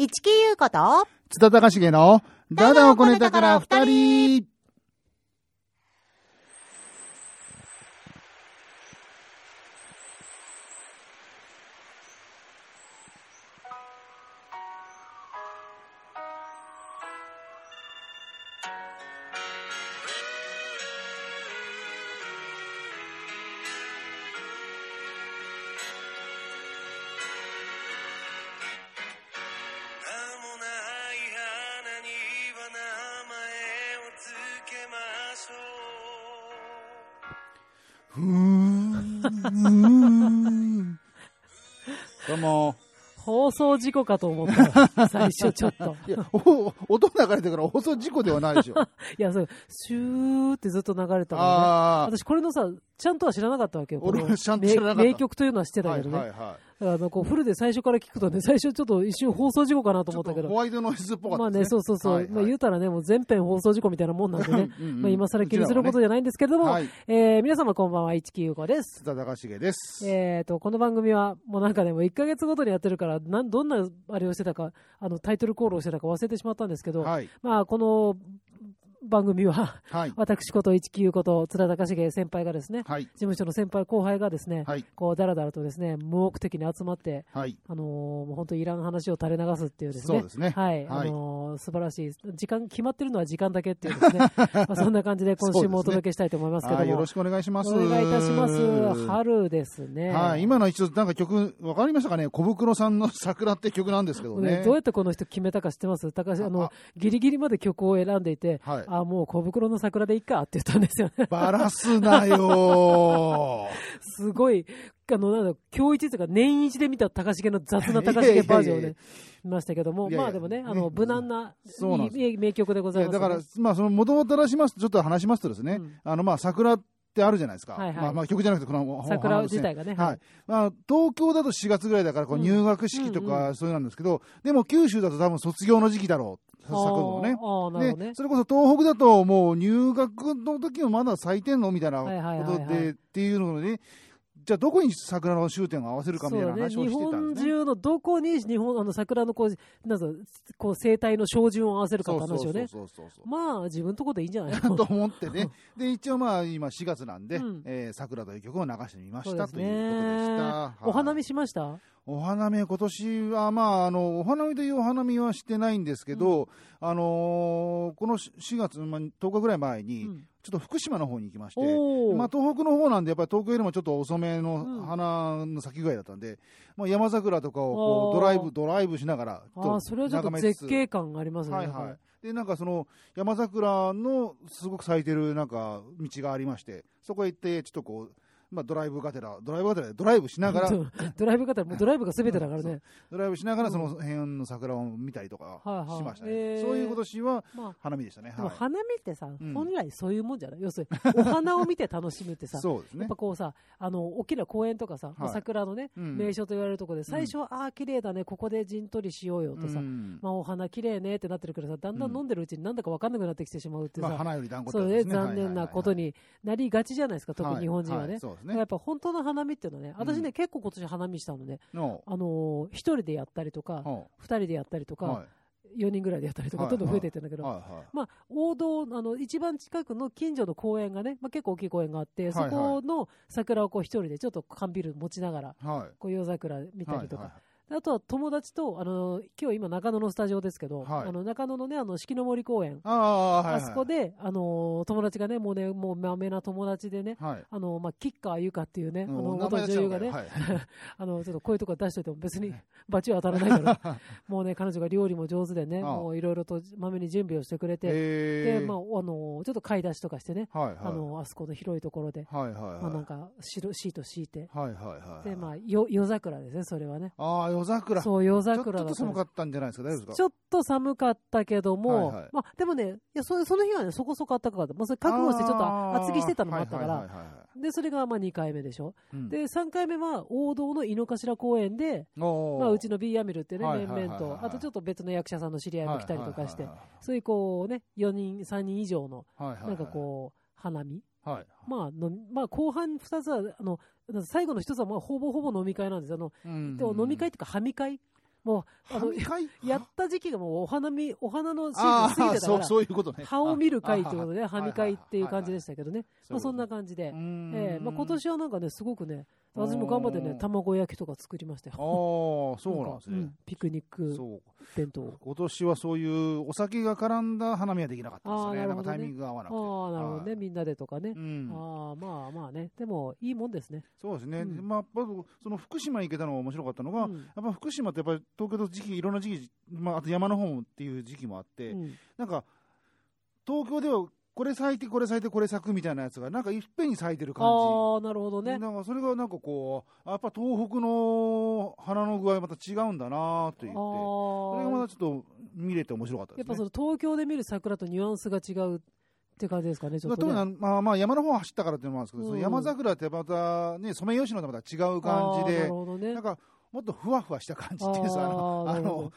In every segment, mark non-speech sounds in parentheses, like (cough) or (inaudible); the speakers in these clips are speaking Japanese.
市木優子と、津田隆重の、ダダをこねたから二人。送事故かと思ったわ (laughs) 最初ちょっと。いや、お (laughs) 音流れてから放送事故ではないでしょ。いや、そう、シューってずっと流れたからね。私これのさ、ちゃんとは知らなかったわけよ。俺もちゃんと知らなかった名名曲というのは知ってたはいけどね。はいはあの、こう、フルで最初から聞くとね、最初ちょっと一瞬放送事故かなと思ったけど。とホワイトノイズっぽかったまあね。そうそうそう。はいはいまあ言うたらね、もう全編放送事故みたいなもんなんでね。うんうんまあ今更気にすることじゃないんですけれども、はい。えー皆様こんばんは、市木優子です。津田隆重です。えーと、この番組は、もうなんかね、もう1ヶ月ごとにやってるから、なん、どんなあれをしてたか、あの、タイトルコールをしてたか忘れてしまったんですけど、はい。まあ、この番組は、はい。私こと市木優子と津田隆重先輩がですね、はい。事務所の先輩後輩がですね、はい。こう、だらだらとですね、無目的に集まって、はい。あのーもう本当いらん話を垂れ流すっていうですね。すね。はい、はいあのー素晴らしい。時間、決まってるのは時間だけっていうですね。(laughs) まあそんな感じで今週もお届けしたいと思いますけども。はい。よろしくお願いします。お願いいたします。春ですね。はい。今の一度、なんか曲、わかりましたかね？小袋さんの桜って曲なんですけどね。ねどうやってこの人決めたか知ってます？高橋、あのあ、ギリギリまで曲を選んでいて、はいあ、もう小袋の桜でいいかって言ったんですよね。バラすなよ (laughs) すごい、あの、なんだ、今日一というか年一で見た高重の雑な高重バージョンをいやいやいやね、見ましたけども、いやいやまあでもね、あねの、無難な、そうなんですいい名曲でございます、ね。だから、まあ、その元々からしますと、ちょっと話しますとですね、うんあの、まあ、桜ってあるじゃないですか。はいはいまあ、まあ、曲じゃなくて、この、桜自体がね。はい。まあ、東京だと4月ぐらいだから、こううん入学式とうんうか、そういうなんですけど、でも九州だと多分卒業の時期だろう。咲くのね。ねで、。それこそ東北だともう入学の時もまだ咲いてんのみたいなことで、っていうので、じゃあどこに桜の終点を合わせるかみたいな話を日してたんですね。本中のどこに日本あの桜のこうなんぞこう生態の照準を合わせるかって話をね。まあ自分のとこでいいんじゃない？(laughs) と思ってね。で、一応まあ今4月なんで、うん。えー桜という曲を流してみました、そうですということでした。はい。お花見しました？お花見、今年はまあ、あの、お花見というお花見はしてないんですけど、あのーこの4月、まあ、10日ぐらい前に、うんちょっと福島の方に行きまして、まあ、東北の方なんで、やっぱり東京よりもちょっと遅めうん。の花の咲き具合だったんで、まあ、山桜とかをこうドライブ、ドライブしながら、ああそれはちょっと絶景感がありますね、はいはい。で、なんかその、山桜のすごく咲いてるなんか道がありまして、そこへ行って、ちょっとこう、まあドライブがてら、ドライブがてら、ドライブしながら、(laughs) ドライブ方もうドライブが全てだからね、ドライブしながらその辺の桜を見たりとかしましたね。えー。そういう今年はまあ。花見でしたね。はい。花見ってさ、うん。本来そういうもんじゃない？要するにお花を見て楽しむってさ (laughs) そうですね。やっぱ。こうさ、あの、大きな公園とかさ、桜のね、うん。名所と言われるところで、最初は、ああ、綺麗だね、ここで陣取りしようよとさ、うん。まあ、お花綺麗ねってなってるけどさ、だんだん飲んでるうちになんだか分かんなくなってきてしまうってさ、まあ花より団子そうね、残念なことにになりがちじゃないですか、特に日本人はね。ですね。やっぱ本当の花見っていうのはね、私ね、うん結構今年花見したのね、の、あのー一人でやったりとか、は二人でやったりとか、は四人ぐらいでやったりとか、はい。どんどん増えていってんだけい。ど。まあ、王道、あの、一番近くの近所の公園がね、まあ、結構大きい公園があって、そこの桜をこう一人でちょっと缶ビール持ちながら、はい。こう夜桜見たりとか、あとは友達と、あの、今日今中野のスタジオですけど、はいあの中野のね、あの、四季の森公園、ああ、はいはい。あそこで、あの、友達がね、もうね、もうまめな友達でね、はい。あの、まあ、吉川優香っていうね、あの、うん元女優がね、はい (laughs) あの、ちょっとこういうとこ出しといても別に罰は当たらないから、(laughs) もうね、彼女が料理も上手でね、もういろいろとまめに準備をしてくれて、で、まあ、あの、ちょっと買い出しとかしてね、はいはい。あの、あそこの広いところで、はいはいはい。まあ、なんか、白、シート敷いて、はいはいはい。で、まあ、よ夜桜ですね、それはね。ああ、夜桜。そう、夜ちょっ桜だとったんです。寒かったんじゃないですか？大丈夫ですか？ちょっと寒かったけども、はいはい。まあ、でもね、いやそその日はね、そこそこ暖かかった。まあ、それ覚悟してちょっと厚着してたのもあったから、で、それがまあ2回目でしょ？うん。で、3回目は王道の井の頭公園で、まあ、うちの B アミルってね、面々と、あとちょっと別の役者さんの知り合いも来たりとかして。はい、そういうこうね、4人、3人以上の、なんかこう、花見？はいまあの、まあ、後半2つは、あの、最後の1つはまあほぼほぼ飲み会なんですよ。あの、うんでも飲み会っていうか、はみ会？もう、あの (laughs) やった時期がもうお花見、お花のシーズン過ぎてたから、(laughs) そういうことね。葉を見る会ってことで、あ葉見会っていう感じでししたけどね。たまあそんな感じで。ええまあ今今年はなんかね、すごくね、私も頑張ってね、うん卵焼きとか作りましたよ。ああ、そうなんですねかう。ピクニックそう。弁当。今年はそういうお酒が絡んだ花見はできなかったですね。ねなんかタイミングが合わなくて。ああ、なるほどね、はいみんなでとかね。うん。ああ、まあまあね。でも、いいもんですね。そうですね。うんまあ、やっぱその福島行けたのが面白かったのが、うんやっぱ福島ってやっぱり東京と時期、いろんな時期、まあ、あと山の方っていう時期もあって、うんなんか、東京ではこれ咲いて、これ咲いて、これ咲くみたいなやつが、なんかいっぺんに咲いてる感じ。ああ、なるほどね。なんかそれがなんかこう、やっぱ東北の花の具合また違うんだなと言って、それがまあたちょっと見れて面白かったあ、ですね。やっぱその東京で見る桜とニュアンスが違うって感じですかね、ちょっと、ね。まあまあ山の方走ったからっていうのもあるんですけど、うん山桜ってまたね、ソメイヨシノとまた違う感じでる、ほどね。なんかもっとふわふわした感じっていうんですかあの、あの、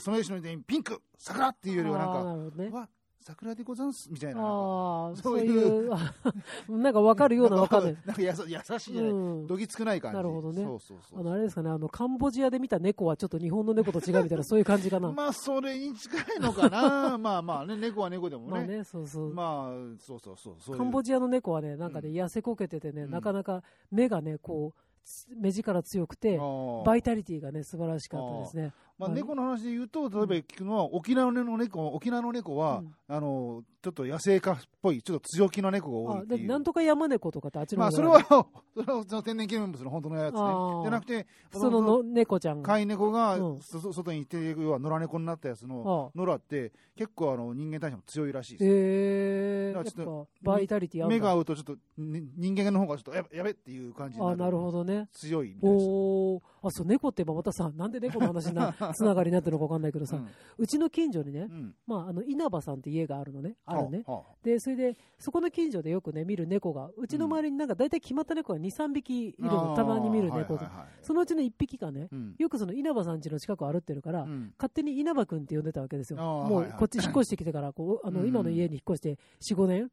ソメイヨシノみたいにピンク、桜っていうよりはなんか、なるほどねう。わ、桜でござんすみたいな。ああ、そそうういう (laughs) なんかわかるようなわかんない。(laughs) なんかやさ優しいじゃない、うんどぎつくない感じ。なるほどねそうそうそうあの、あれですかね、あの、カンボジアで見た猫はちょっと日本の猫と違うみたいな、(laughs) そういう感じかな。まあ、それに近いのかな。まあまあね、猫は猫でもね。まあね、そうそう。まあ、そうそうそう。そういうカンボジアの猫はね、なんかね、うん痩せこけててね、うんなかなか目がね、こう、つ目力強くて、バイタリティがね、素晴らしかったですね。まあ、はい猫の話で言うと、例えば聞くのは、沖縄の猫、沖縄の猫は、うんあの、ちょっと野生化っぽい、ちょっと強気の猫が多いあっていう。でなんとか山猫とかってあっちのまあ、方 (laughs) それは、それはその天然記念物の本当のやつねあ。ーじゃなくて、普通のの猫ちゃんが。飼い猫が、うんそそ外に行って、要は野良猫になったやつのあ野良って、結構あの人間に対しても強いらしいです。へえやっだからちょっとぱバイタリティ目が合うと、ちょっと、ね人間の方がちょっとやべやべっていう感じになある。なるほどね。強いみたいです。おお、あ、そう、猫ってまたさ、なんで猫の話にな、(laughs) つながりになってるのかわかんないけどさ、うちの近所にねう、ん。まあ、あの、稲葉さんって家があるのね、あるね。で、それで、そこの近所でよくね、見る猫が、うちの周りになんか大体決まった猫が2、3匹いるの、たまに見る猫そのうちの1匹がね、うん。よくその稲葉さん家の近くを歩ってるから、うん。勝手に稲葉くんって呼んでたわけですよ。もうはいこっち引っ越してきてから、こう、あの、うん。今の家に引っ越して4、5年、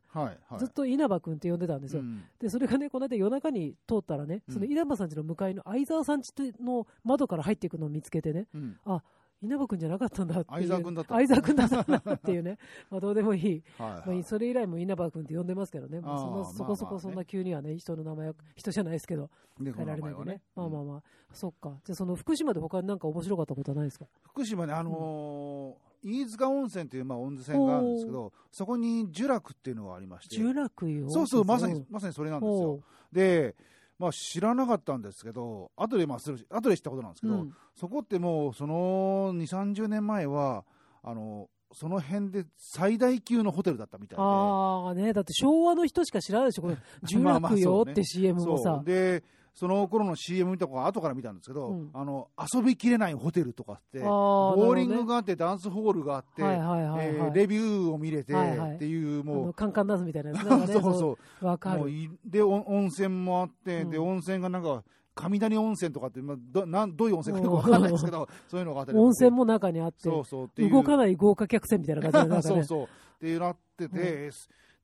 ずっと稲葉くんって呼んでたんですよ。うん。で、それがね、この間夜中に通ったらね、うん。その稲葉さん家の向かいの相沢さん家の窓から入っていくのを見つけてね、うん稲葉くんじゃなかったんだっていう。相沢くんだった相沢くんだったっていうね。(laughs) まあどうでもいい。はいはいまあ、それ以来も稲葉くんって呼んでますけどね。まあ、そんなあーそこそまあまあねこそんな急にはね、人の名前を、人じゃないですけど、猫変えられないんでね。まあまあうんまあ、そっか。じゃあその福島で他になんか面白かったことはないですか？福島ね、あのー飯塚温泉というまあ温泉があるんですけど、そこに呪楽っていうのがありまして、十楽湯そうそう、まさにうん、まさにそれなんですよほ。で、まあ、知らなかったんですけど、後でまあするし、後で知ったことなんですけど、うんそこってもう、その2、30年前は、あの、その辺で最大級のホテルだったみたいで。ああね、だって昭和の人しか知らないでしょ、これ、(laughs) 十楽よって CM もそさう。で、その頃の CM 見た子は後から見たんですけど、うん。あの遊びきれないホテルとかって、ボーリングがあって、ダンスホールがあって、レビューを見れて、っていう、もカンカンダンスみたいなやつね。(laughs) そうそうう。わかる。でお温泉もあって、うん。で温泉がなんか神谷温泉とかって、まあ、どなんどういう温泉かよくわかんないですけど、(laughs) そういうのがあったり温泉も中にあって、そうそうって動かない豪華客船みたいな感じで、ね。そうそう。ってなってて、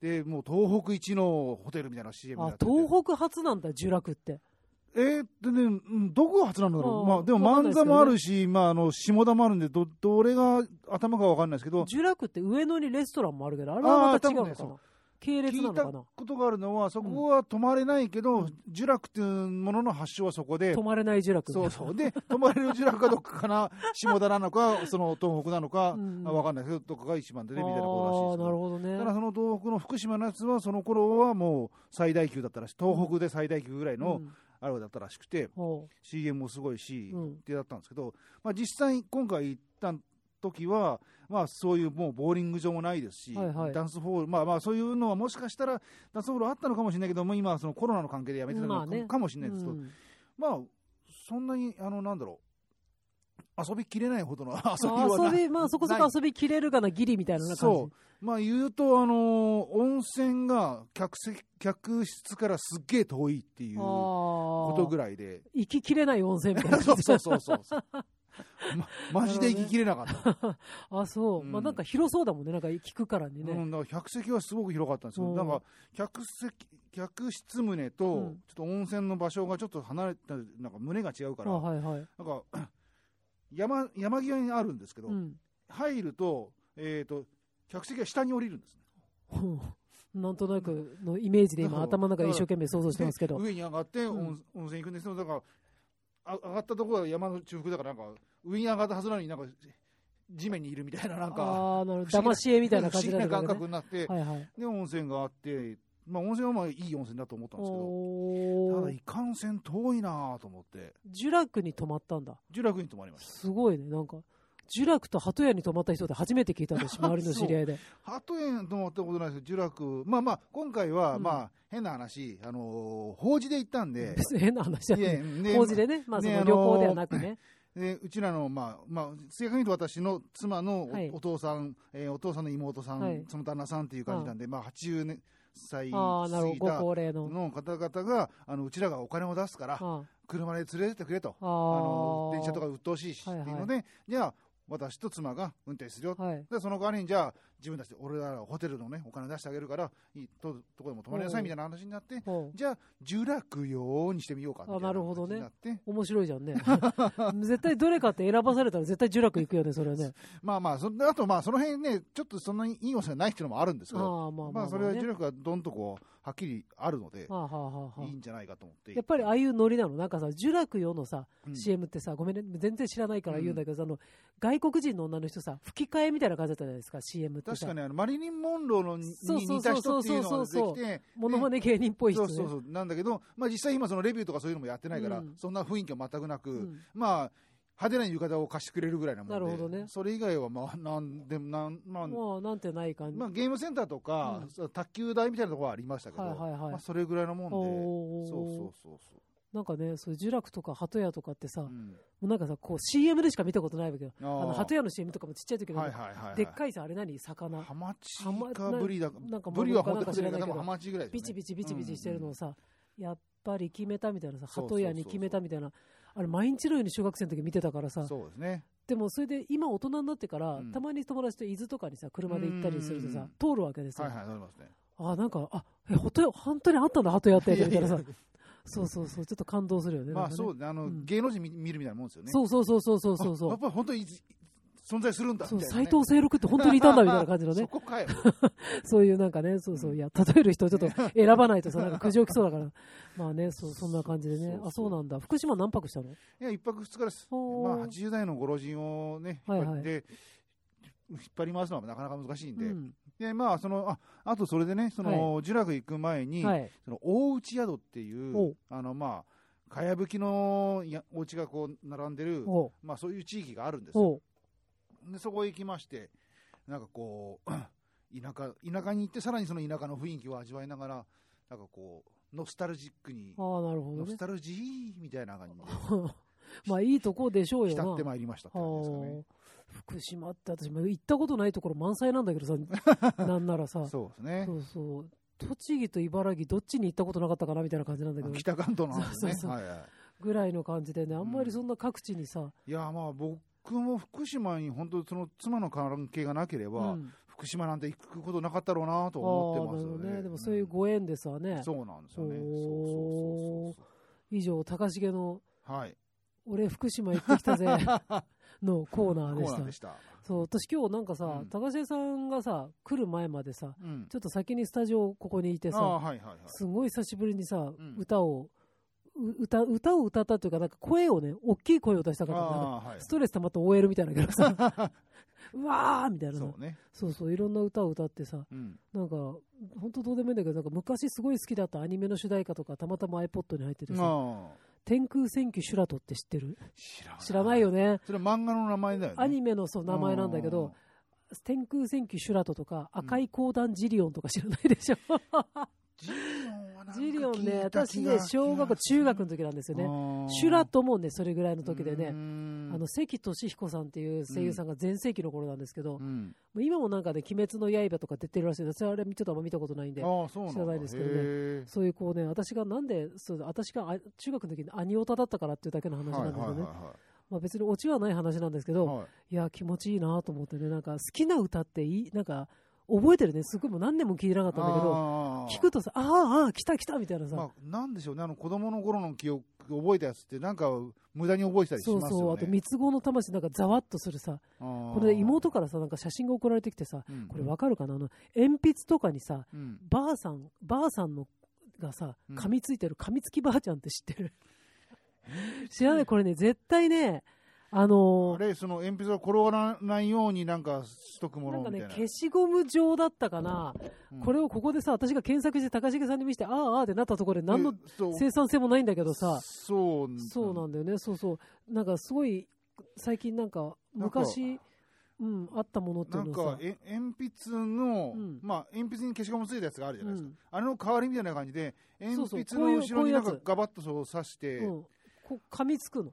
でもう東北一のホテルみたいな CM になあってて。東北初なんだ、十楽って。えー、でね、うんどこが初なんだろう、まあ、でも万座わかんないですけどねもあるし、まあ、あの下田もあるんでど、どれが頭かわかんないですけど、十楽って上野にレストランもあるけど、あれはまた違うのかな？系列聞たないのかな？ことがあるのは、そこは泊まれないけど、うん呪楽っていうものの発祥はそこで。泊、まれない十楽。そうそう、で、泊まれる呪楽かどっかかな、(laughs) 下田なのか、その東北なのか、うんわかんないですけど、どこが一番でね、みたいなことらしいです。なるほどね。ただその東北の福島のやつは、その頃はもう最大級だったらしい、東北で最大級ぐらいのうんあれだったらしくて、ほ CM もすごいし、うん。ってだったんですけど、まあ、実際、今回行った時は、まあ、そういうもうボーリング場もないですし、はいはい。ダンスホール、まあまあ、そういうのはもしかしたら、ダンスホールあったのかもしれないけども、今はそのコロナの関係でやめてたのか,、もしれないですけど、うん。まあ、そんなに、あの、なんだろう、遊びきれないほどの遊びはな遊び、まあそこそこ遊びきれるかな、ギリみたいな感じ。そう、まあ、言うと、あの温泉が客席客室からすっげえ遠いっていうこことぐらいで。行ききれない温泉みたいな (laughs) そうそうそうそうそう。ま、マジで行ききれなかった。(laughs) あ、そう。うんまあなんか広そうだもんね。なんか聞くからにね。うん、だから客席はすごく広かったんですよ。うんなんか客席、客室棟と、うんちょっと温泉の場所がちょっと離れた、なんか胸が違うから、あはいはい。なんか、山山際にあるんですけど、うん。入ると,、えー、と客席が下に降りるんですねなんとなくのイメージで今、頭の中で一生懸命想像してますけど。で上に上がってうん温,、温泉行くんですけどだからあ上がったところは山の中腹だからなんか上に上がったはずなのになんか地面にいるみたいななんかああ、なるほど。不思議な騙し絵みたいな感じ不思議な感覚になって、はいはい。で温泉があって、まあ、温泉はまあいい温泉だと思ったんですけど。ただいかんせん遠いなと思って。呪楽に泊まったんだ。呪楽に泊まりました。すごいね。なんか、呪楽と鳩屋に泊まった人で初めて聞いたんです、周りの知り合いで。(laughs) 鳩園と思ったことないですけど、呪楽、まあまあ、今回は、うん。まあ、変な話、あのー法事で行ったんで、別に変な話じゃない。ね法事でね、まあそのの旅行ではなくね。で (laughs) うちらの、まあ、まあ、正確に言うと私の妻のお,、はい。父さん、えーお父さんの妹さん、はい。その旦那さんっていう感じなんで、まあ、80歳過ぎたの。の方々が、あのうちらがお金を出すから、あ。車で連れてってくれと、ああのー電車とか鬱陶しいし、っていうので、じゃあ、私と妻が運転するよはい。でその代わりにじゃあ自分たちで俺らホテルのねお金出してあげるからいいととこでも泊まりなさいみたいな話になってじゃあ呪楽用にしてみようかみたいなあなるほどね話になって面白いじゃんね。絶対どれかって選ばされたら絶対呪楽行くよね、それはね。まあまあそあとまあその辺ねちょっとそんなにいい温泉ないっていうのもあるんですけどまあまあそれはね呪楽がどんとこうはっきりあるのでいいんじゃないかと思って。やっぱりああいうノリなの。なんかさ、呪楽よのさ、うん CM ってさ、ごめんね、全然知らないから言うんだけどさ、あの、外国人の女の人さ、吹き替えみたいな感じだったじゃないですか、CM ってさ。確かにあのマリリン・モンローのにそうそう似た人っていうのがそうそうそうできてモノマネ芸人っぽい人ね。そうそうそう。なんだけど、まあ、実際今そのレビューとかそういうのもやってないから、うん。そんな雰囲気は全くなく、うん。まあ派手な浴衣を貸してくれるぐらいなもんでなるほどね。それ以外はまあなんでもなん、まあもうなんてない感じ。まあ、ゲームセンターとか、うん。そう卓球台みたいなところはありましたけど、はいはいはい。まあ、それぐらいのもんでそうそうそうそなんかね、そういう呪楽とか鳩屋とかってさ、う、うもんうなんかさ、こう CM でしか見たことないわけよ。あの、鳩屋の CM とかもちっちゃい時の、はいはいはい、はい、でっかいさ、あれ何？魚。ハマチハマかブリだなんかブリは本当にか知らないけどハマチぐらいです、ね、ビチビチビチビチしてるのをうん。さ、やっぱり決めたみたいなさ、そうそうそう鳩屋に決めたみたいな、あれ毎日のように小学生の時見てたからさ、そうですね。でもそれで今大人になってから、うん。たまに友達と伊豆とかにさ、車で行ったりするとさうん、通るわけですよ。はいはいなりますね。あ、なんか、あ、え、鳩屋、本当にあったんだ、鳩屋って、みたいなさ。そうそうそう、ちょっと感動するよね。まあなんかね。そうねあの、うん。芸能人見見るみたいなもんですよね。そうそうそうそうそうそう。そうあやっ。ぱり本当に存在するんだそう、みたいな、ね、斎藤清六って本当にいたんだみたいな感じのそね、(laughs) そういうなんかね、そうそう、いや、例える人をちょっと選ばないとさ、なんか苦情きそうだから、まあね、そう、そんな感じでね。あ、そうなんだ。福島何泊したの？いや一泊二日です。まあ80代のご老人をね引っ張って、引っ張り回すのはなかなか難しいんで、うん。でまあそのああとそれでねその、呪楽行く前に、はい。その大内宿っていうあのまあかやぶきのやお家がこう並んでるまあそういう地域があるんですよでそこへ行きましてなんかこう (clears throat) 田舎田舎に行ってさらにその田舎の雰囲気を味わいながらなんかこうノスタルジックにああ、なるほどね。ノス。タルジーみたいな感じで。(laughs) まあ、いいとこでしょうよな。浸ってまいりましたって感じですかね。はあ福島って私も行ったことないところ満載なんだけどさ、(laughs) なんならさ、そうですね。そうそう、栃木と茨城どっちに行ったことなかったかなみたいな感じなんだけど、北関東の話ですね。(laughs) そうそうそう。はいはい。ぐらいの感じでね、あんまりそんな各地にさ、いやまあ僕も福島に本当その妻の関係がなければ、うん福島なんて行くことなかったろうなと思ってますよねでもそういうご縁ですわね。そうなんですよね。そうそうそう以上、高重の。はい。俺福島行ってきたぜ (laughs) のコーナーでしたコーナーで。した。そう、私今日なんかさ、うん高重さんがさ、来る前までさ、うん。ちょっと先にスタジオここにいてさ、はいはいはい。すごい久しぶりにさ、ん歌を、う歌、歌を歌ったというか、なんか声をね、大きい声を出したかったんだよねああ、はい。ストレス溜まって OL みたいなけどさ、(laughs) うわーみたいなさそうね。そうそう、いろんな歌を歌ってさ、うん。なんか、本当どうでもいいんだけど、なんか昔すごい好きだったアニメの主題歌とか、たまたま iPod に入っててさ。天空戦記シュラトって知ってる？知らない。よね。それは漫画の名前だよね。アニメのそう名前なんだけど、天空戦記シュラトとか、赤い光弾ジリオンとか知らないでしょ？ジリオンジリオンね、私ね、小学校、中学の時なんですよね。ねシュラトもね、それぐらいの時でね、あねの、関俊彦さんっていう声優さんが全盛期の頃なんですけど、もうん。う今もなんかね、鬼滅の刃とか出てるらしいです。私はあれちょっとあんま見たことないんで、知らないですけどね。へそういうこうね、私がなんで、そう私があ中学の時にアニオタだったからっていうだけの話えなんだけどね、まあ別にオチはない話なんですけど、はい。はい。いや、気持ちいいなと思ってね、なんか好きな歌っていい、なんか覚えてるね、すごいもう何年も聞いてなかったんだけど、聞くとさ、ああ、ああ、来た来たみたいなさ、まあ、なんでしょうね、あの子供の頃の記憶覚えたやつって、なんか無駄に覚えてたりしそうますよね。そう、あと三つ子の魂なんかざわっとするさ、ここれで妹からさ、なんか写真が送られてきてさ、これわかるかな？あの、鉛筆とかにさ、うん、ばあさん、ばあさんのがさうん、噛みついてる噛みつきばあちゃんって知ってる？知らない？これね、絶対ね、あのあれ、その鉛筆が転がらないようになんかしとくもなんかねのみたいな。、消しゴム状だったかな、うん。これをここでさ、私が検索して高重さんに見せて、ああ、ああってなったところで何の生産性もないんだけどさ、そうそうなんだよね、そうそう。なんかすごい、最近なんか、昔、うん、あったものっていうんのをさ、なかえ鉛筆の、うん。まあ鉛筆に消しゴムついたやつがあるじゃないですか、うん。あれの代わりみたいな感じで鉛そうそう。筆の後ろになんかガバッとそう刺して、うん、こう噛みつくの。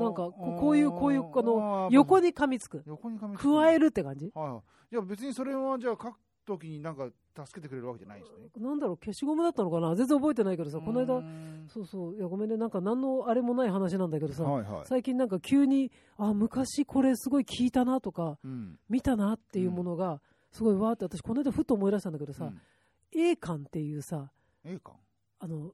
なんかここういうこういうあの横に噛みつく。横に噛みつく。加えるって感じ？はいはい。じゃあ別にそれはじゃあ書くときになんか助けてくれるわけじゃないんですね。なんだろう、消しゴムだったのかな？全然覚えてないけどさ、この間、んそうそう、いやごめんね、なんか何のあれもない話なんだけどさ、はいはい、最近なんか急に、あ、昔これすごい聞いたなとか、うん。見たなっていうものが、すごいわーって、私この間ふっと思い出したんだけどさ、うん、A 館っていうさ、ええか、あの、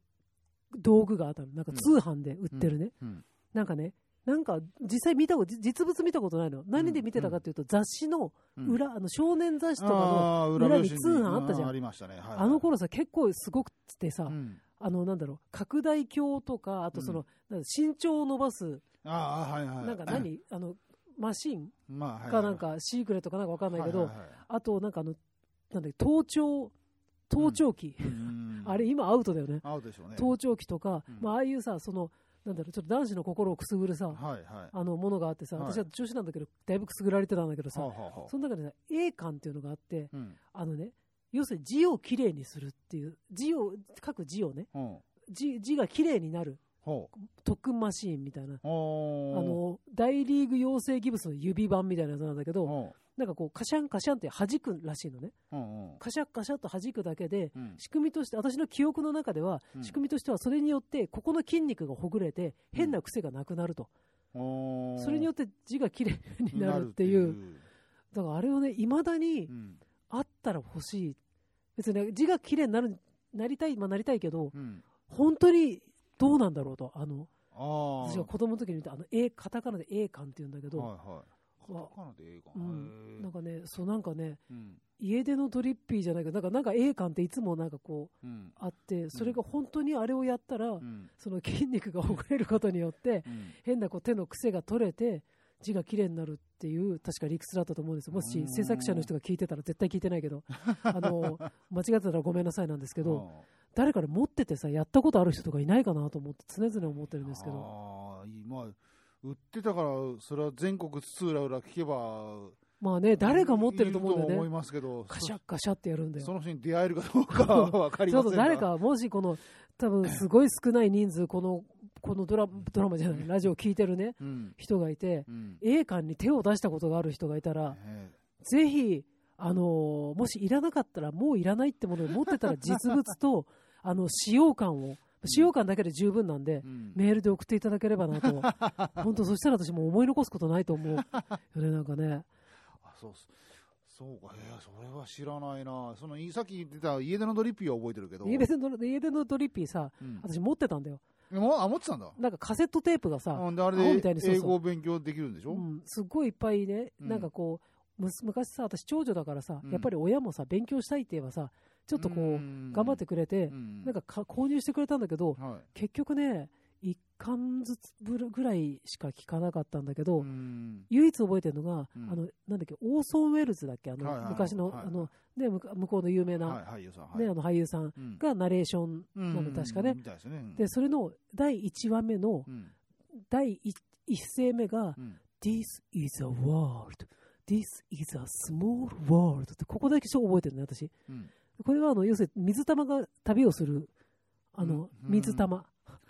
道具があったの。なんか通販で売ってるね。うん。なんかね、なんか実際見たこと、実物見たことないの。何で見てたかっていうと、雑誌のうん。裏、あの少年雑誌とかの、裏に通販あったじゃん。ありましたね、はいはい。あの頃さ、結構すごくてさ、うん。あの、なんだろう、拡大鏡とか、あとその、なんだ身長を伸ばす、ああはいはい。なんか何、(clears throat) あの、マシンまあかなんか、シークレットかなんかわかんないけど、あとなんかあの、なんだ盗聴、盗聴器、うん。あれ今アウトだよね。合うでしょうね。盗聴器とか、うん。まあ、ああいうさ、その、なんだろう、ちょっと男子の心をくすぐるさ、はいはい。あの、ものがあってさ、はい。私は女子なんだけど、だいぶくすぐられてたんだけどさ、その中でさ、A 感っていうのがあって、うん。あのね、要するに字をきれいにするっていう、字を、書く字をね、うん。字字がきれいになる。ほ特訓マシーンみたいな、あの、大リーグ養成ギブスの指版みたいなやつなんだけど、ほなんかこう、カシャンカシャンって弾くらしいのね。ううんうん。カシャッカシャッと弾くだけで、うん。仕組みとして、私の記憶の中では、うん。仕組みとしてはそれによって、ここの筋肉がほぐれて、変な癖がなくなると。それによって字がきれいになるっていう。だからあれをね、未だにうん。あったら欲しい。別にね字がきれいになる、なりたい、まあなりたいけど、うん。本当にどうなんだろうと。あの、ああ私が子供の時に見た、あの、A、カタカナで A 感って言うんだけど、はいはい。カタカナでええかうん、なんかかね、そうなんかね、うん。家出のドリッピーじゃないけど、なんか、なんか A 感っていつもなんかこう、うん。あって、それが本当にあれをやったら、うん。その筋肉がほぐれることによって、うん。変なこう手の癖が取れて、字が綺麗になるっていう、確か理屈だったと思うんですよ。もしうん制作者の人が聞いてたら絶対聞いてないけど、(laughs) あの、間違ってたらごめんなさいなんですけど、誰かで持っててさ、やったことある人とかいないかなと思って、常々思ってるんですけど。あまあ売ってたからそれは全国津々浦々聞けばまあね、誰が持ってると思うんだいると思いよね。ますけどカシャッカシャってやるんだよ。その人に出会えるかどうかは分かりませんが誰か、もしこの、多分すごい少ない人数、この、このドラドラマじゃない、ラジオを聞いてるね、うん人がいて、うん映画に手を出したことがある人がいたら、えぜひ、あのーもしいらなかったら、もういらないってものを持ってたら、実物と、(laughs) あの、使用感を、使用感だけで十分なんでえ、うんメールで送っていただければなと。(laughs) 本当、そしたら私もう思い残すことないと思う。よね、なんかね。あそうっすそうか、えー、それは知らないな。その、さっき言ってた家出のドリッピーは覚えてるけど。家出の家出のドリッピーさ、うん私持ってたんだよ。もうあ、持ってたんだ。なんかカセットテープがさ、うん。で、あれで英語を勉強できるんでしょ？うん、すっごいいっぱいね、うん。なんかこう、むす昔さ、私長女だからさ、うん。やっぱり親もさ、勉強したいって言えばさ、ちょっとこう、ん。頑張ってくれて、うん。なんかか購入してくれたんだけど、は結局ね、1巻ずつぐらいしか聞かなかったんだけい。ど、うん唯一覚えてるのが、うんあの、なんだっけ、オーソン・ウェルズだっけ、あの、はいはい昔の、はいあの、ね、向こうの有名な、はい、俳優さん。はいね、あの俳優さんうんがナレーションなの、確かね。ですね。それの第1話目のう、ん第一一声目が、うん This is a world. This is a small world. ってここだけ覚えてるね、私。うんこれはあの、要するに水玉が旅をする、あの、うん水玉。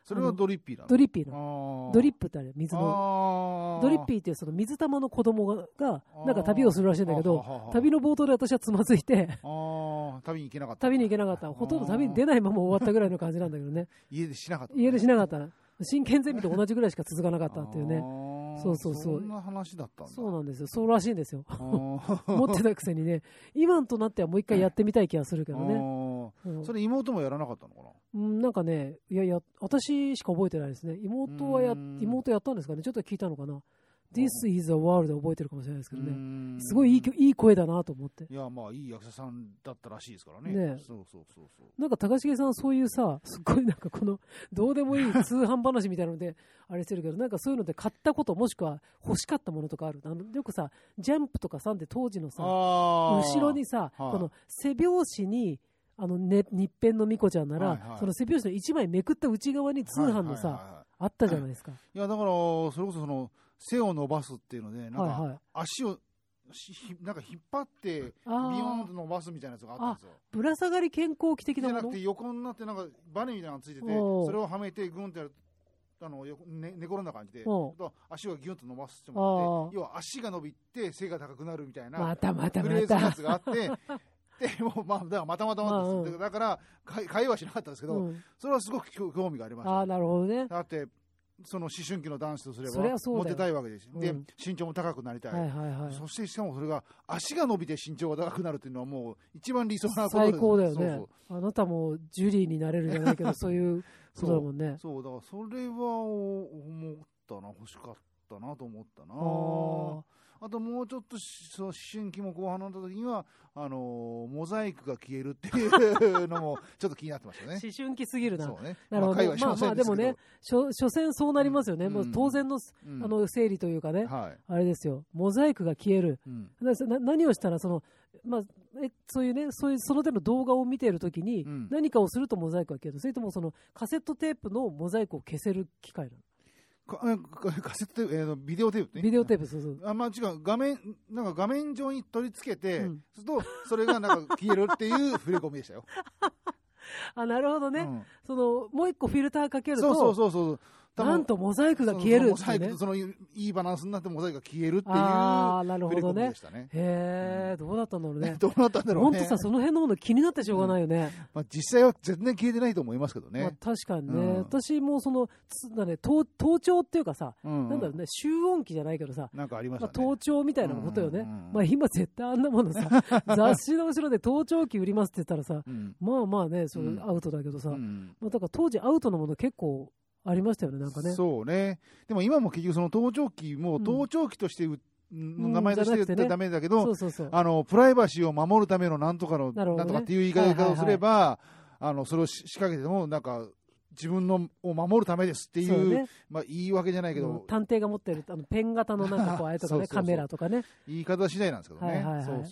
それがドリッピーなの？ドリッピーの。あードリップってあれ、水の。ドリッピーっていうその水玉の子供が、がなんか旅をするらしいんだけど旅の冒頭で私はつまずいて、旅に行けなかった。旅に行けなかった。ほとんど旅に出ないまま終わったぐらいの感じなんだけどね。家でしなかった。家出しなかったな。真剣ゼミと同じぐらいしか続かなかったっていうね。そうそうそうそんな話だった。そうなんですよ。そうらしいんですよ。(laughs) 持ってたくせにね、今となってはもう一回やってみたい気がするけどね。それ妹もやらなかったのかな？うんなんかね、いやいや、私しか覚えてないですね。妹はや妹やったんですかね？ちょっと聞いたのかな ?This is a world で覚えてるかもしれないですけどうね。んすごいいい曲いい声だなと思って。いや、まあ、いい役者さんだったらしいですからね。ねそうそうそうそう。なんか高重さんそういうさ、すっごいなんかこの、どうでもいい通販話みたいなので、あれしてるけど、なんかそういうので買ったこと、もしくは欲しかったものとかある。あのよくさ、ジャンプとかさんで当時のさ、後ろにさ、はいこの背表紙に、あの、ね、日編のみこちゃんなら、はいはいその背表紙の一枚めくった内側に通販のさ、はいはいはいはいあったじゃないですか。いや、だから、それこそその、背を伸ばすっていうので、なんか、はいはい。足を、しひなんか引っ張って、ビヨーンと伸ばすみたいなやつがあったんですよ。ぶら下がり健康器的なもの？じゃなくて、横になって、なんか、バネみたいなのがついてて、それをはめて、グンってやる。あのよね、寝転んだ感じで、足をギュンと伸ばしてもらって、要は足が伸びて背が高くなるみたいな、またまたまフレーズのやた。つがあって、(laughs) でもうまあ、だからまたまたまたうんだから会会話はしなかったんですけど、うん、それはすごく興興味がありました。ああ、なるほどね。だって、その思春期の男子とすればモテたいわけです、でうん。身長も高くなりたい、はいはいはい。そしてしかもそれが足が伸びて身長が高くなるっていうのはもう一番理想なことです最高だよね。そうそう。あなたもジュリーになれるんじゃないけど、(laughs) そういうことだもんね。そう。だからそれは思ったな。欲しかったなと思ったなああともうちょっとしその思春期も後半になった時にはあのーモザイクが消えるっていう (laughs) のもちょっと気になってましたね思春期すぎるな。そうねなるほど。まあまあまあ、でもね、所所詮そうなりますよね。うんもう当然の、うんあの、整理というかね、はい、あれですよ。モザイクが消える。うん何をしたら、その、まあ、えそういうね、そういう、その手の動画を見ているときに、うん何かをするとモザイクが消える。それとも、その、カセットテープのモザイクを消せる機械なかえカカセットテープ、えーのビデオテープねの。ビデオテープ、そうそう。あまあ違う画面なんか画面上に取り付けて、うんするとそれがなんか消えるっていう触れ込みでしたよ。(laughs) あ、なるほどね。うんその、もう一個フィルターかけると、そうそうそうそう。なんとモザイクが消えるってねそのモザイク。そのいいバランスになってモザイクが消えるっていうああ、なるほどねね。へえ、どうだったんだろうね。(laughs) どうなったんだろうね。本当さ、その辺のもの気になってしょうがないよね。まあ、実際は全然消えてないと思いますけどまあね。確かにね、うん私もその、つだね、盗盗聴っていうかさ、うんなんだろうね、集音機じゃないけどさ、なんかありましまあ、たね。盗聴みたいなことよね。うんうんうんまあ今絶対あんなものさ、(laughs) 雑誌の後ろで盗聴器売りますって言ったらさ、うんまあまあね、それうんアウトだけどさ、うんまあだから当時アウトのもの結構ありましたよね、なんかね。そうね。でも今も結局その盗聴器もうん盗聴器としてう、の名前として言ってじゃなくてねダメだけど。あの、プライバシーを守るためのなんとかの、なんとかっていう言い方をすれば、あの、それをし仕掛けても、なんか、自分のを守るためですっていう、ねまあ、言い訳じゃないけど、うん探偵が持ってるあのペン型のなんかこうあれとかねカメラとかね言い方次第なんですけどね。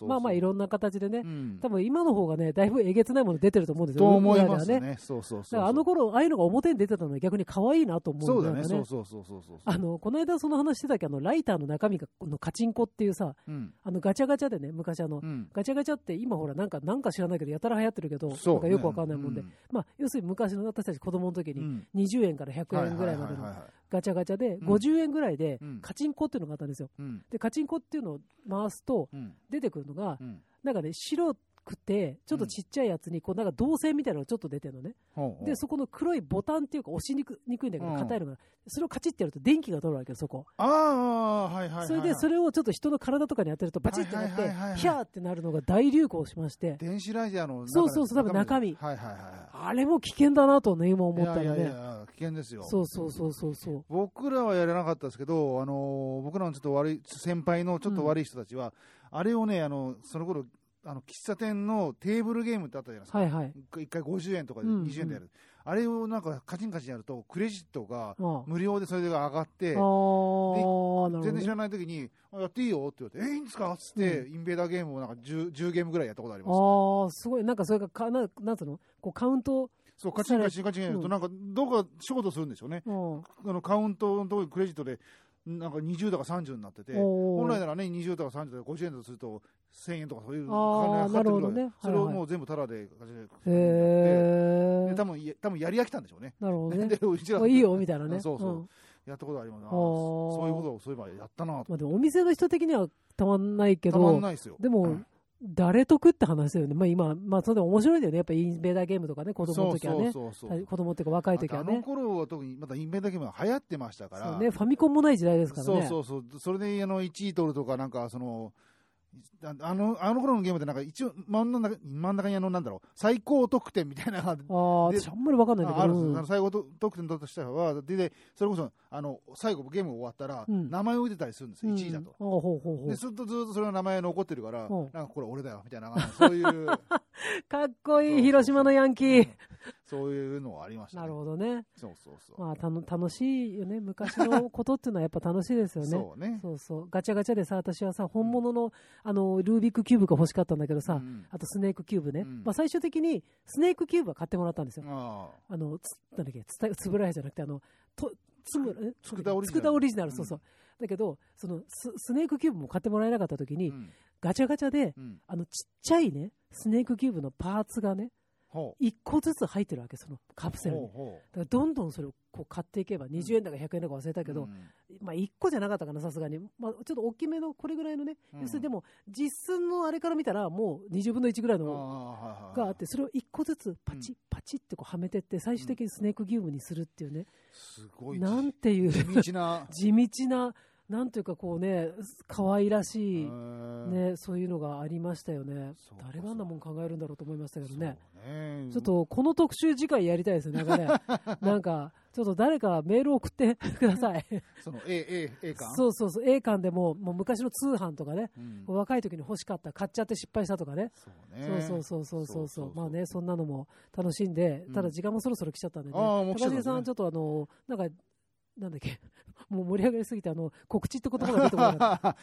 まあまあいろんな形でね、うん多分今の方がねだいぶえげつないもの出てると思うんですよと思います裏ではね。そうそうだそう。からあの頃ああいうのが表に出てたのは逆に可愛いなと思うそうだね。んなんかそうそうそうそうそう。あのこの間その話してたけ？どライターの中身がこのカチンコっていうさうん。あのガチャガチャでね昔あの、うん。ガチャガチャって今ほらなんかなんか知らないけどやたら流行ってるけどなんかよくわかんないもんで、うんまあ要するに昔の私たち子供の時にうん20円から100円ぐらいまでのガチャガチャでうん50円ぐらいでうんカチンコっていうのがあったんですようん。でカチンコっていうのを回すとうん。出てくるのがうん。なんかね白くてちょっとちっちゃいやつにこうなんか導線みたいなのがちょっと出てるのね。ほうほう。でそこの黒いボタンっていうか押しにくにくいんだけどうん。硬いのがそれをカチッてやると電気が通るわけよそこ。ああ、はいはいはい。それでそれをちょっと人の体とかに当てるとバチッてなってヒャーってなるのが大流行しまして。電子ラジアの中そうそうそう多分中身。はいはいはいはあれも危険だなとね今い。思ったらいやいやいねや危険ですよ。そうそうそうそうそう。僕らはやらなかったですけど、あのー僕らのちょっと悪い先輩のちょっと悪い人たちは、あれをね、あのその頃あの喫茶店のテーブルゲームってあったじゃないですか、はいはい。1回50円とかでうん20円でやる、あれをなんかカチンカチンやると、クレジットが無料でそれが上がってあ、全然知らない時に、あやっていいよって言われて、えいいんですか?っつって、インベーダーゲームをなんか 10, 10ゲームぐらいやったことあります、ね。ああすごい。なんかそれがかななんつうの?こうカウントそう、カチンカチンカチンやると、うんなんか、どうか仕事するんでしょうね。うん。あのカウントのところにクレジットで、なんか20とか30になってて、本来ならね、20とか30とか50円だとすると、1000円とかそういう金がかかってくるわけなるほどね。それをもう全部タダで、カチンカチンやってへえで多分や多分やり飽きたんでしょうね。なるほどね。(laughs) でうちらあいいよみたいなね。そうそう。ん。やったことありますなー。そういうことをそういえばやったなと。まあでもお店の人的にはたまんないけたまんどないですよ。でも誰得って話だよね。まあ今まあそれ面白いんだよね。やっぱインベーダーゲームとかね子供の時はね。そうそうそうそう。子供っていうか若い時はあのね頃は特にまだインベーダーゲームが流行ってましたから、そうね。ファミコンもない時代ですからね。そうそうそう、それであの1位取るとか、なんかその、ああのあの頃のゲームってなんか一応真ん中真ん中にあのなんだろう最高得点みたいな。のがああ、で私あんまりわかんないんだああるけど。うんんですあの最後と得点としてはででそれこそあの最後ゲーム終わったら、うん。名前を出てたりするんですよ、1位だと。うんああほうほうほう。で。ずっとずっとそれの名前残ってるから、うん。なんかこれ俺だよみたいな、そういう、(laughs) かっこいい、広島のヤンキー。そういうのはありました、ね。なるほどね。そうそうそう。まあ、たの楽しいよね。昔のことっていうのはやっぱ楽しいですよね。そうね。そうそう。ガチャガチャでさ、私はさ、本物の、あの、ルービックキューブが欲しかったんだけどさ、うんあとスネークキューブね。うんまあ、最終的に、スネークキューブは買ってもらったんですよ。ああの、つ、なんだっけ、つたつぶらやじゃなくて、あの、と、つむ、え佃オリジナル佃オリジナル、うんそうそう。だけど、そのス、スネークキューブも買ってもらえなかった時あ。に、うんガチャガチャで、うん。あの、ちっちゃいね、スネークキューブのパーツがね、ほ一個ずつ入ってるわけ、そのカプう。セルに。どんどんそれをこう買っていけば、20円だか100円だか忘れたう。けど、うんまあ1個じゃなかったかな、さすがに。まあちょっと大きめの、これぐらいのね。うん要するにでも、実寸のあれから見たら、もう20分の1ぐらいのがあって、それを1個ずつパチッパチッってこうはめてって、最終的にスネークギウムにするっていうね。すごいなんていう、地道な。(laughs) 地道な、なんというかこうね、可愛らしい、ね、そういうのがありましたよね。誰があんなもん考えるんだろうと思いましたけどね。ねちょっとこの特集次回やりたいですね、なんかね。(laughs) なんか、ちょっと誰かメール送ってください。その A、A、A 館？そうそうそう、A 館でも、もう昔の通販とかね、うん、若い時に欲しかった、買っちゃって失敗したとかね。そうそうそうそうそうまあね、そんなのも楽しんで、ただ時間もそろそろ来ちゃったんでね。高、橋、ん、さん、ちょっとあの、なんかなんだっけ、(laughs) もう盛り上がりすぎて、あの、告知って言葉が出てこなかっ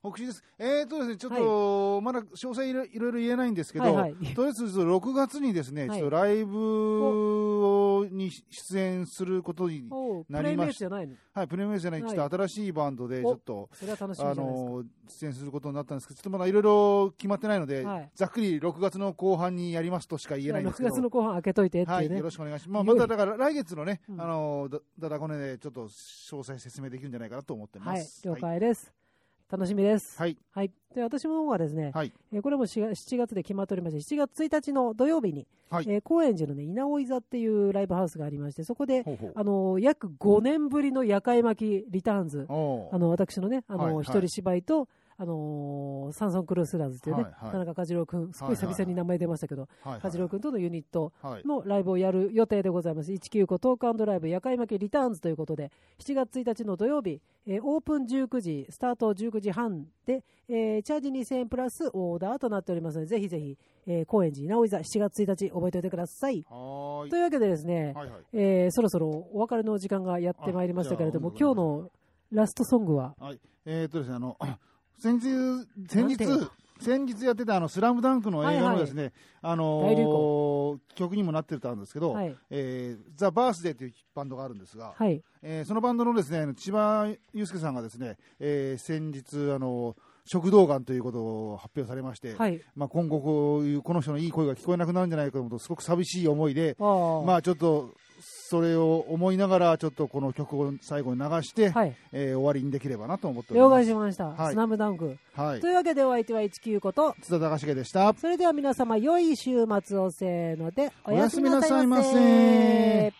北地 (laughs) です。えーとですね、ちょっと、まだ詳細いろいろ言えないんですけど、はいはい (laughs) とりあえず6月にですね、はいちょっとライブに出演することになりましイトじゃないの？はい、プレミアムじゃない、はいちょっと新しいバンドで、ちおょっと、それは楽しみあじゃないですか。の、出演することになったんですけど、ちょっとまだいろいろ決まってないので、はいざっくり6月の後半にやりますとしか言えないんです6けど。月の後半開けといてってはいい、うね。よろしくお願いします。まあ、まただから来月のね、うんあのだだだこねでちょっと詳細説明できるんじゃないかなと思ってまはいす。、了解です。楽しみです。はい。はい。で、私の方はですね、はい。えーこれも4月7月で決まっておりまして、7月1日の土曜日に、はいえー高円寺のね、稲尾井座っていうライブハウスがありまして、そこで、ほうほうあのー約5年ぶりの夜会巻きリターンズ、あの、私のね、あのーはいはい一人芝居と、あのーサンソンクルースラーズっていうね、はいはい田中梶郎君、すごい久々に名前出ましたけど、はいはい梶郎君とのユニットはい。のライブをやる予定でございます。195トークライブ夜会巻きリターンズということで、7月1日の土曜日、えーオープン19時、スタート19時半で、えーチャージ2000円プラスオーダーとなっておりますので、ぜひぜひ、えー高円寺稲尾座7月1日覚えておいてください。と。いうわけでですね、はいはい。えーそろそろお別れの時間がやってまいりましたけれども、今日のラストソングは、はい。えーっとですね、あの、先日、先日先日やってたあの、スラムダンクの映画のですね、あの大流ー曲にもなってたんですけど、はい。えーザ・バースデーというバンドがあるんですが、はい、えーそのバンドのですね、千葉祐介さんがですね、えー先日、あの食道がんということを発表されまして、はい、まあ、今後こういうこの人のいい声が聞こえなくなるんじゃないかと思うとすごく寂しい思いで、あー。まあ、ちょっとそれを思いながらちょっとこの曲を最後に流して、はい、えー終わりにできればなと思っており了ます。解しました。はいスナムダンク。はいと、いうわけでお相手は19こと、津田隆重でした。それでは皆様良い週末をせーので、おおやすみななさいませ